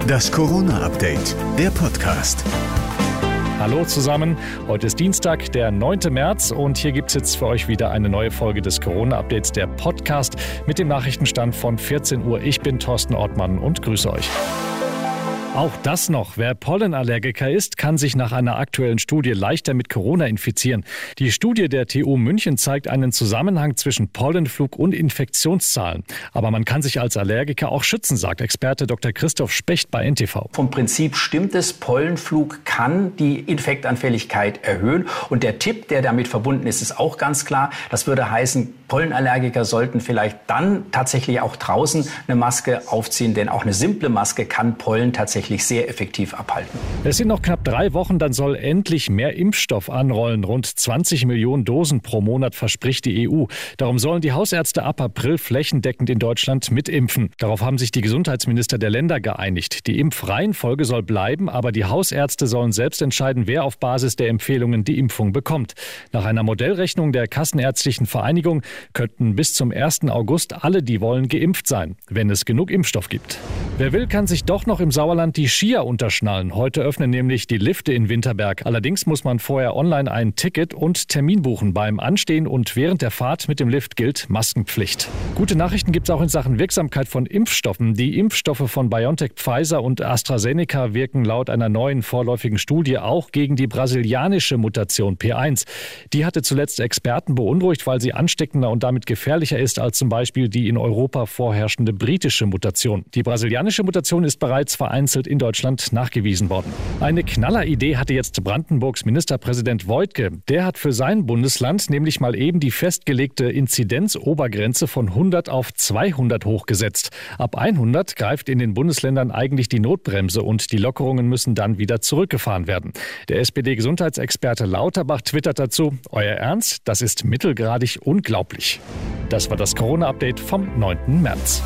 Das Corona-Update, der Podcast. Hallo zusammen, heute ist Dienstag, der 9. März und hier gibt es jetzt für euch wieder eine neue Folge des Corona-Updates, der Podcast mit dem Nachrichtenstand von 14 Uhr. Ich bin Thorsten Ortmann und grüße euch. Auch das noch. Wer Pollenallergiker ist, kann sich nach einer aktuellen Studie leichter mit Corona infizieren. Die Studie der TU München zeigt einen Zusammenhang zwischen Pollenflug und Infektionszahlen. Aber man kann sich als Allergiker auch schützen, sagt Experte Dr. Christoph Specht bei NTV. Vom Prinzip stimmt es, Pollenflug kann die Infektanfälligkeit erhöhen. Und der Tipp, der damit verbunden ist, ist auch ganz klar. Das würde heißen, Pollenallergiker sollten vielleicht dann tatsächlich auch draußen eine Maske aufziehen, denn auch eine simple Maske kann Pollen tatsächlich tatsächlich sehr effektiv abhalten. Es sind noch knapp drei Wochen, dann soll endlich mehr Impfstoff anrollen. Rund 20 Millionen Dosen pro Monat verspricht die EU. Darum sollen die Hausärzte ab April flächendeckend in Deutschland mitimpfen. Darauf haben sich die Gesundheitsminister der Länder geeinigt. Die Impfreihenfolge soll bleiben, aber die Hausärzte sollen selbst entscheiden, wer auf Basis der Empfehlungen die Impfung bekommt. Nach einer Modellrechnung der Kassenärztlichen Vereinigung könnten bis zum 1. August alle, die wollen, geimpft sein, wenn es genug Impfstoff gibt. Wer will, kann sich doch noch im Sauerland die Skier unterschnallen. Heute öffnen nämlich die Lifte in Winterberg. Allerdings muss man vorher online ein Ticket und Termin buchen. Beim Anstehen und während der Fahrt mit dem Lift gilt Maskenpflicht. Gute Nachrichten gibt es auch in Sachen Wirksamkeit von Impfstoffen. Die Impfstoffe von BioNTech, Pfizer und AstraZeneca wirken laut einer neuen vorläufigen Studie auch gegen die brasilianische Mutation P1. Die hatte zuletzt Experten beunruhigt, weil sie ansteckender und damit gefährlicher ist als zum Beispiel die in Europa vorherrschende britische Mutation. Die brasilianische Mutation ist bereits vereinzelt vereinzelt in Deutschland nachgewiesen worden. Eine Knalleridee hatte jetzt Brandenburgs Ministerpräsident Voigtke. Der hat für sein Bundesland nämlich mal eben die festgelegte Inzidenzobergrenze von 100 auf 200 hochgesetzt. Ab 100 greift in den Bundesländern eigentlich die Notbremse und die Lockerungen müssen dann wieder zurückgefahren werden. Der SPD-Gesundheitsexperte Lauterbach twittert dazu, Euer Ernst, das ist mittelgradig unglaublich. Das war das Corona-Update vom 9. März.